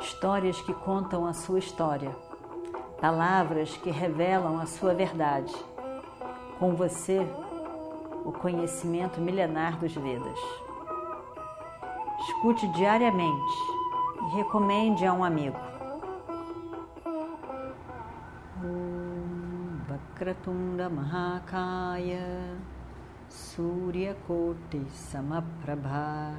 Histórias que contam a sua história, palavras que revelam a sua verdade. Com você, o conhecimento milenar dos Vedas. Escute diariamente e recomende a um amigo. Vakratunda Mahakaya Suryakoti Samaprabha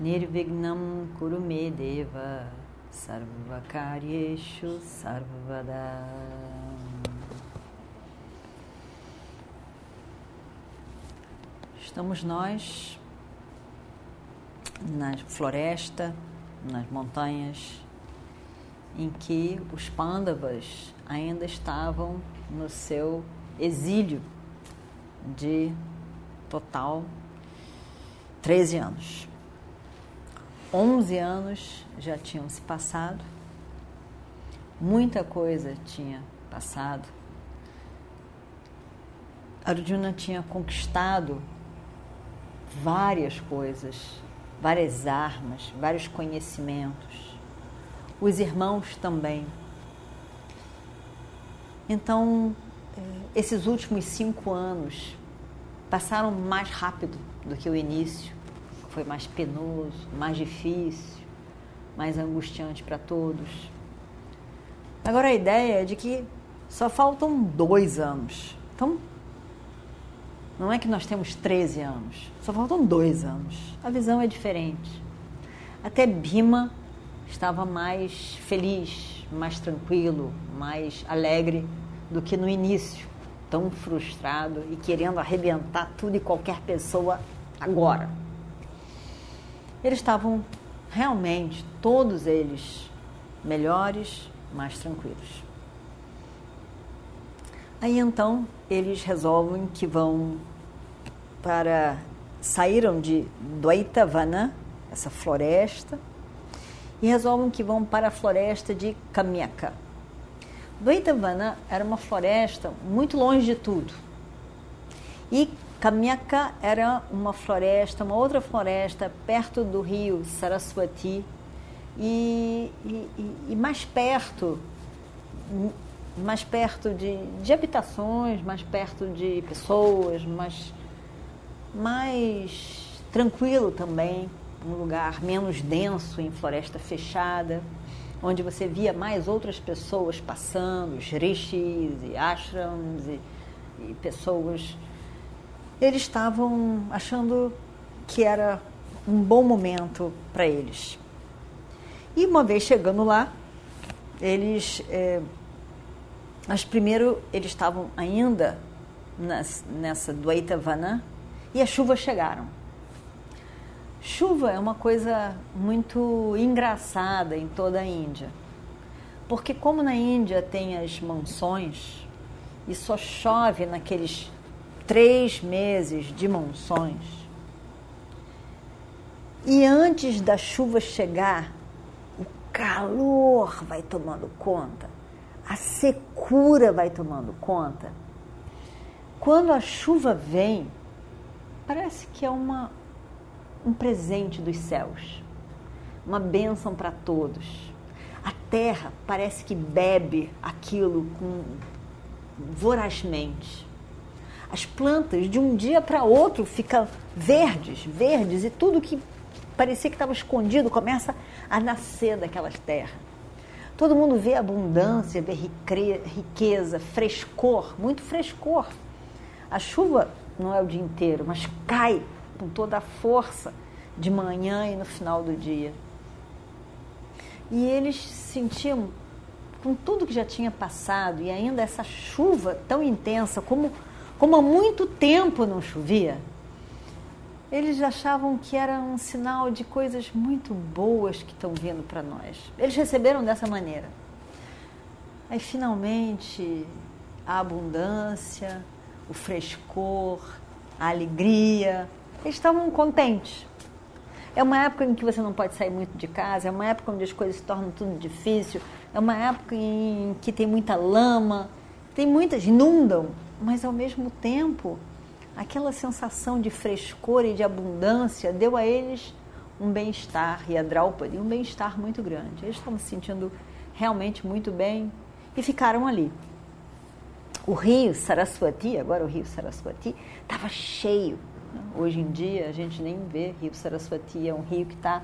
Nirvignam Kurumedeva Sarvakaryeshu Sarvada Estamos nós na floresta, nas montanhas, em que os pândavas ainda estavam no seu exílio de total 13 anos. 11 anos já tinham se passado, muita coisa tinha passado. Arjuna tinha conquistado várias coisas, várias armas, vários conhecimentos. Os irmãos também. Então, eh, esses últimos cinco anos passaram mais rápido do que o início. Foi mais penoso, mais difícil, mais angustiante para todos. Agora a ideia é de que só faltam dois anos. Então, não é que nós temos 13 anos, só faltam dois anos. A visão é diferente. Até Bima estava mais feliz, mais tranquilo, mais alegre do que no início, tão frustrado e querendo arrebentar tudo e qualquer pessoa agora. Eles estavam realmente, todos eles, melhores, mais tranquilos. Aí então eles resolvem que vão para. saíram de Dwaitavana, essa floresta, e resolvem que vão para a floresta de Kamyaka. Dwaitavana era uma floresta muito longe de tudo. E Kamyaka era uma floresta, uma outra floresta perto do rio Saraswati e, e, e mais perto mais perto de, de habitações, mais perto de pessoas, mais, mais tranquilo também, um lugar menos denso em floresta fechada, onde você via mais outras pessoas passando, os rishis e ashrams e, e pessoas. Eles estavam achando que era um bom momento para eles. E uma vez chegando lá, eles é, mas primeiro eles estavam ainda nas, nessa Dwaitavana e as chuvas chegaram. Chuva é uma coisa muito engraçada em toda a Índia. Porque como na Índia tem as monções e só chove naqueles três meses de monções, e antes da chuva chegar, o calor vai tomando conta a secura vai tomando conta. Quando a chuva vem, parece que é uma, um presente dos céus, uma bênção para todos. A terra parece que bebe aquilo com vorazmente. As plantas de um dia para outro ficam verdes, verdes e tudo que parecia que estava escondido começa a nascer daquelas terras. Todo mundo vê abundância, vê riqueza, frescor, muito frescor. A chuva não é o dia inteiro, mas cai com toda a força de manhã e no final do dia. E eles sentiam, com tudo que já tinha passado e ainda essa chuva tão intensa, como, como há muito tempo não chovia, eles achavam que era um sinal de coisas muito boas que estão vindo para nós. Eles receberam dessa maneira. Aí finalmente a abundância, o frescor, a alegria, eles estavam contentes. É uma época em que você não pode sair muito de casa, é uma época onde as coisas se tornam tudo difícil, é uma época em que tem muita lama, tem muitas inundam, mas ao mesmo tempo aquela sensação de frescor e de abundância deu a eles um bem-estar, e a Draupadi um bem-estar muito grande. Eles estavam se sentindo realmente muito bem e ficaram ali. O rio Saraswati, agora o rio Saraswati, estava cheio. Hoje em dia a gente nem vê rio Saraswati, é um rio que está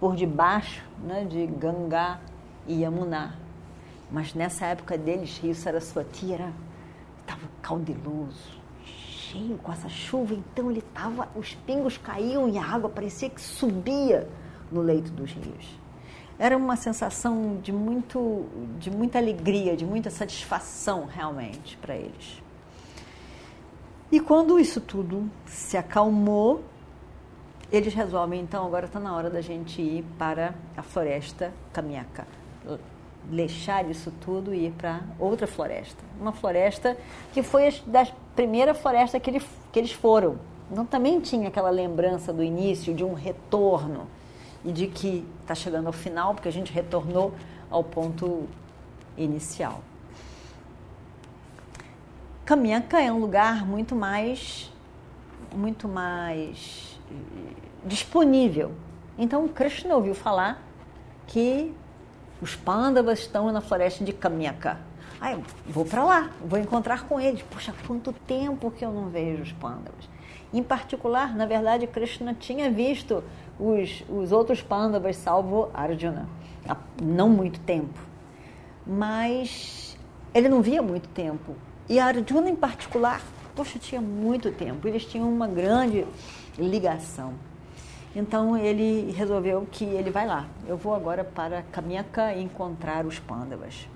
por debaixo né, de Gangá e Yamuna. Mas nessa época deles, rio Saraswati era estava caudeloso, cheio com essa chuva, então ele estava, os pingos caíam e a água parecia que subia no leito dos rios. Era uma sensação de muito, de muita alegria, de muita satisfação realmente para eles. E quando isso tudo se acalmou, eles resolvem então agora está na hora da gente ir para a floresta Kamiaka deixar isso tudo e ir para outra floresta. Uma floresta que foi da primeira floresta que, ele, que eles foram. Então também tinha aquela lembrança do início, de um retorno e de que está chegando ao final, porque a gente retornou ao ponto inicial. Caminhanca é um lugar muito mais muito mais eh, disponível. Então Krishna ouviu falar que os pândavas estão na floresta de Kamyaka. Aí, vou para lá, vou encontrar com eles. Poxa, quanto tempo que eu não vejo os pândavas. Em particular, na verdade, Krishna tinha visto os, os outros pândavas, salvo Arjuna, há não muito tempo. Mas ele não via muito tempo. E Arjuna, em particular, poxa, tinha muito tempo. Eles tinham uma grande ligação. Então ele resolveu que ele vai lá. Eu vou agora para Kamyaka encontrar os pândavas.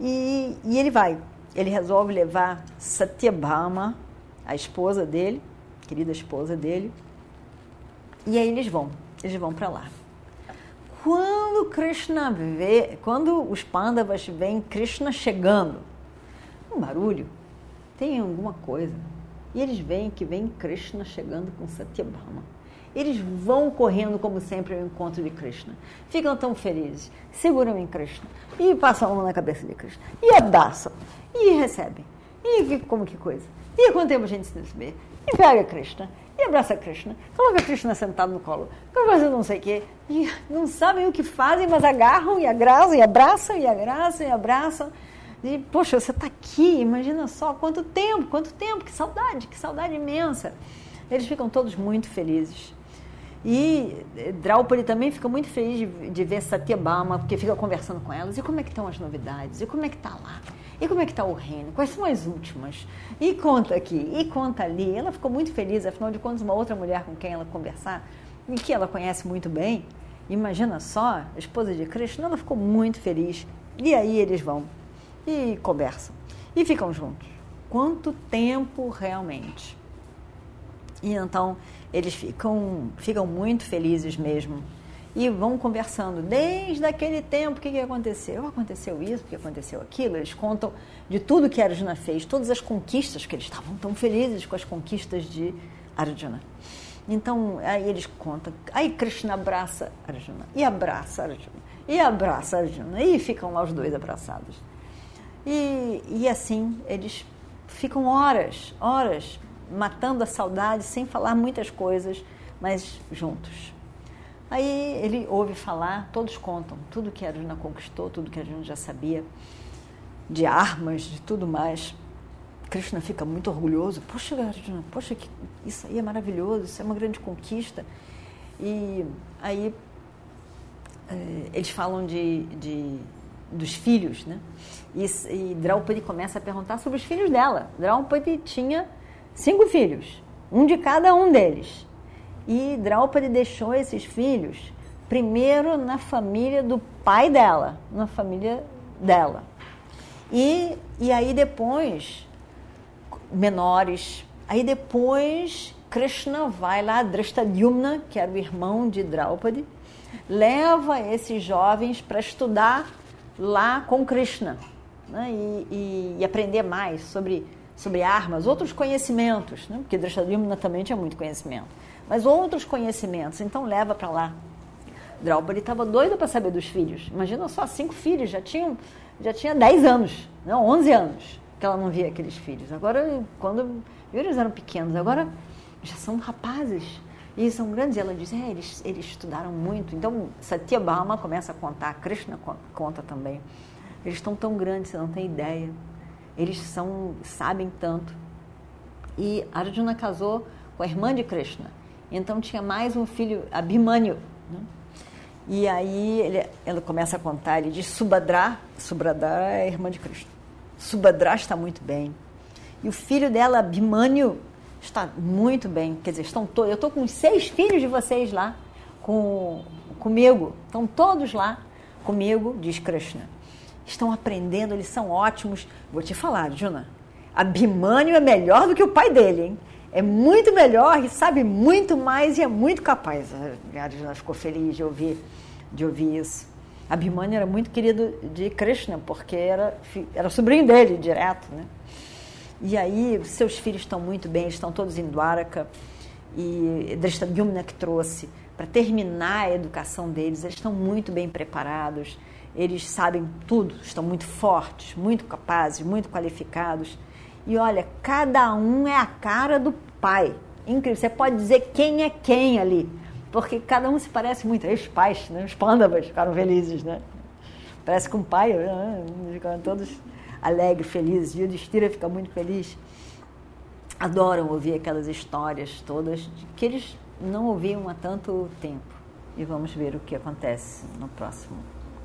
E, e ele vai. Ele resolve levar Satyabhama, a esposa dele, querida esposa dele. E aí eles vão. Eles vão para lá. Quando Krishna vê, quando os pândavas veem Krishna chegando, um barulho, tem alguma coisa. E eles veem que vem Krishna chegando com Satyabhama eles vão correndo, como sempre, ao encontro de Krishna. Ficam tão felizes, seguram em Krishna e passam a mão na cabeça de Krishna e abraçam e recebem. E como que coisa. E quanto tempo a gente se vê? E pega Krishna e abraça Krishna, coloca Krishna sentado no colo, fazendo não sei o quê, e não sabem o que fazem, mas agarram e abraçam, e abraçam, e abraçam, e abraçam. E, poxa, você está aqui, imagina só quanto tempo, quanto tempo, que saudade, que saudade imensa. Eles ficam todos muito felizes. E Draupadi também fica muito feliz de, de ver Satyabama, porque fica conversando com elas. E como é que estão as novidades? E como é que está lá? E como é que está o reino? Quais são as últimas? E conta aqui, e conta ali. Ela ficou muito feliz, afinal de contas, uma outra mulher com quem ela conversar, e que ela conhece muito bem, imagina só, a esposa de Krishna, ela ficou muito feliz. E aí eles vão e conversam. E ficam juntos. Quanto tempo realmente? E então eles ficam, ficam muito felizes mesmo. E vão conversando desde aquele tempo, o que, que aconteceu? Aconteceu isso, o que aconteceu aquilo. Eles contam de tudo que Arjuna fez, todas as conquistas, que eles estavam tão felizes com as conquistas de Arjuna. Então, aí eles contam. Aí Krishna abraça Arjuna, e abraça Arjuna, e abraça Arjuna, e ficam lá os dois abraçados. E, e assim, eles ficam horas, horas matando a saudade, sem falar muitas coisas, mas juntos. Aí ele ouve falar, todos contam tudo que a Arjuna conquistou, tudo que a Arjuna já sabia, de armas, de tudo mais. Krishna fica muito orgulhoso. Poxa, Arjuna, poxa, que, isso aí é maravilhoso, isso é uma grande conquista. E aí é, eles falam de, de, dos filhos, né? E, e Draupadi começa a perguntar sobre os filhos dela. Draupadi tinha cinco filhos, um de cada um deles. E Draupadi deixou esses filhos primeiro na família do pai dela, na família dela. E, e aí depois, menores, aí depois Krishna vai lá, Drishtadyumna, que era o irmão de Draupadi, leva esses jovens para estudar lá com Krishna né? e, e, e aprender mais sobre sobre armas, outros conhecimentos, né? porque Drishtadyumna também tinha muito conhecimento, mas outros conhecimentos, então leva para lá. Draupadi estava doida para saber dos filhos. Imagina só, cinco filhos, já tinham já tinha 10 anos, não, 11 anos que ela não via aqueles filhos. Agora, quando eles eram pequenos, agora já são rapazes, E são grandes. E ela diz: é, eles, eles estudaram muito. Então, Satyabhama começa a contar, Krishna conta também. Eles estão tão grandes, você não tem ideia. Eles são, sabem tanto. E Arjuna casou com a irmã de Krishna. Então tinha mais um filho, Abhimanyu. Né? E aí ele, ela começa a contar, ele diz Subhadra, Subhadra é a irmã de Krishna. Subhadra está muito bem. E o filho dela, Abhimanyu, está muito bem. Quer dizer, estão todos. Eu estou com seis filhos de vocês lá com, comigo. Estão todos lá comigo, diz Krishna. Estão aprendendo, eles são ótimos. Vou te falar, Juna. Abhimanyu é melhor do que o pai dele, hein? É muito melhor e sabe muito mais e é muito capaz. A Arjuna ficou feliz de ouvir, de ouvir isso. Abhimanyu era muito querido de Krishna, porque era, era sobrinho dele direto, né? E aí, seus filhos estão muito bem, estão todos em Dwaraka. E Drishtadyumna que trouxe para terminar a educação deles, eles estão muito bem preparados, eles sabem tudo, estão muito fortes, muito capazes, muito qualificados. E olha, cada um é a cara do pai. Incrível, você pode dizer quem é quem ali, porque cada um se parece muito. Os pais, né? os pândavas ficaram felizes, né? Parece com o pai, né? ficaram todos alegre, feliz. E o Destira fica muito feliz. Adoram ouvir aquelas histórias todas que eles não ouviam há tanto tempo. E vamos ver o que acontece no próximo